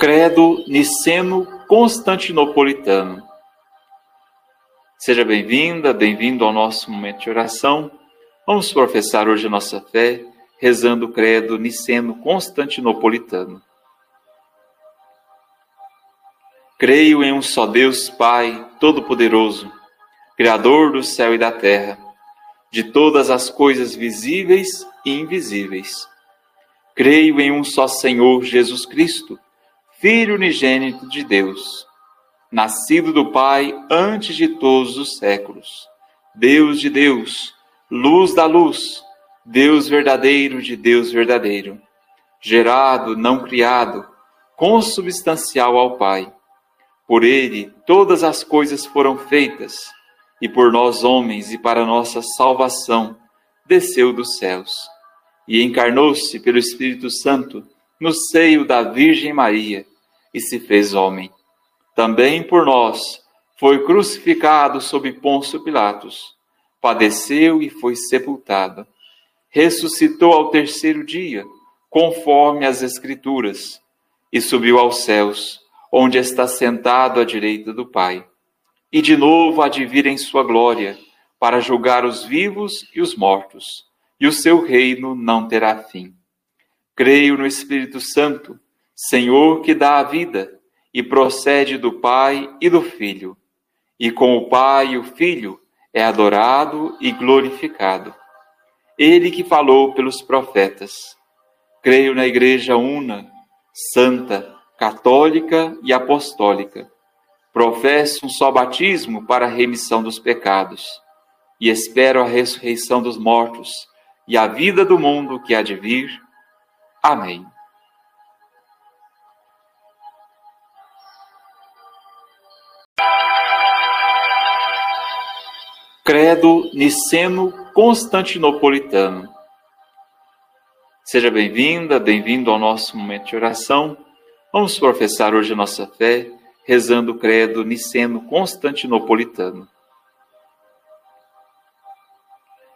Credo Niceno-Constantinopolitano. Seja bem-vinda, bem-vindo ao nosso momento de oração. Vamos professar hoje a nossa fé, rezando o Credo Niceno-Constantinopolitano. Creio em um só Deus, Pai Todo-Poderoso, Criador do céu e da terra, de todas as coisas visíveis e invisíveis. Creio em um só Senhor Jesus Cristo Filho unigênito de Deus, nascido do Pai antes de todos os séculos, Deus de Deus, luz da luz, Deus verdadeiro de Deus verdadeiro, gerado, não criado, consubstancial ao Pai. Por ele todas as coisas foram feitas, e por nós homens e para nossa salvação desceu dos céus, e encarnou-se pelo Espírito Santo no seio da Virgem Maria e se fez homem. Também por nós foi crucificado sob Pôncio Pilatos, padeceu e foi sepultado. Ressuscitou ao terceiro dia, conforme as Escrituras, e subiu aos céus, onde está sentado à direita do Pai. E de novo há de vir em sua glória, para julgar os vivos e os mortos, e o seu reino não terá fim. Creio no Espírito Santo Senhor que dá a vida e procede do Pai e do Filho, e com o Pai e o Filho é adorado e glorificado. Ele que falou pelos profetas. Creio na Igreja una, santa, católica e apostólica. Professo um só batismo para a remissão dos pecados e espero a ressurreição dos mortos e a vida do mundo que há de vir. Amém. Credo Niceno-Constantinopolitano. Seja bem-vinda, bem-vindo ao nosso momento de oração. Vamos professar hoje a nossa fé, rezando o Credo Niceno-Constantinopolitano.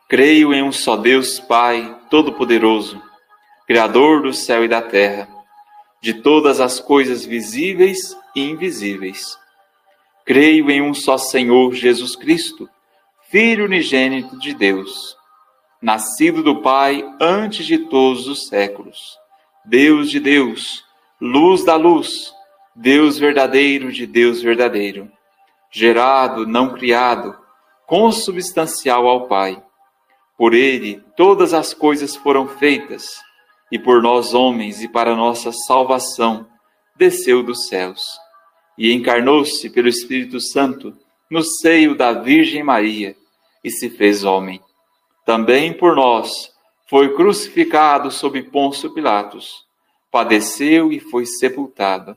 Creio em um só Deus, Pai Todo-Poderoso, Criador do céu e da terra, de todas as coisas visíveis e invisíveis. Creio em um só Senhor Jesus Cristo Filho unigênito de Deus, nascido do Pai antes de todos os séculos, Deus de Deus, luz da luz, Deus verdadeiro de Deus verdadeiro, gerado, não criado, consubstancial ao Pai. Por ele todas as coisas foram feitas, e por nós homens e para nossa salvação desceu dos céus, e encarnou-se pelo Espírito Santo no seio da Virgem Maria e se fez homem. Também por nós foi crucificado sob Pôncio Pilatos, padeceu e foi sepultado.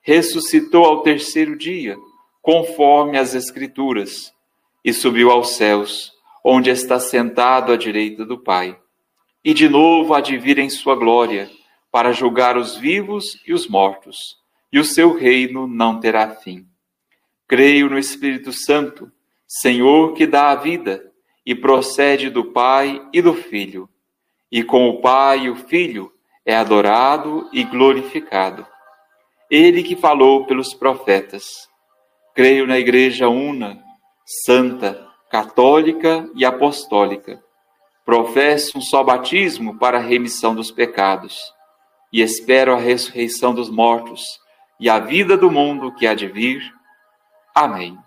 Ressuscitou ao terceiro dia, conforme as Escrituras, e subiu aos céus, onde está sentado à direita do Pai. E de novo há de vir em sua glória, para julgar os vivos e os mortos, e o seu reino não terá fim. Creio no Espírito Santo Senhor que dá a vida e procede do Pai e do Filho, e com o Pai e o Filho é adorado e glorificado. Ele que falou pelos profetas. Creio na Igreja una, santa, católica e apostólica. Professo um só batismo para a remissão dos pecados e espero a ressurreição dos mortos e a vida do mundo que há de vir. Amém.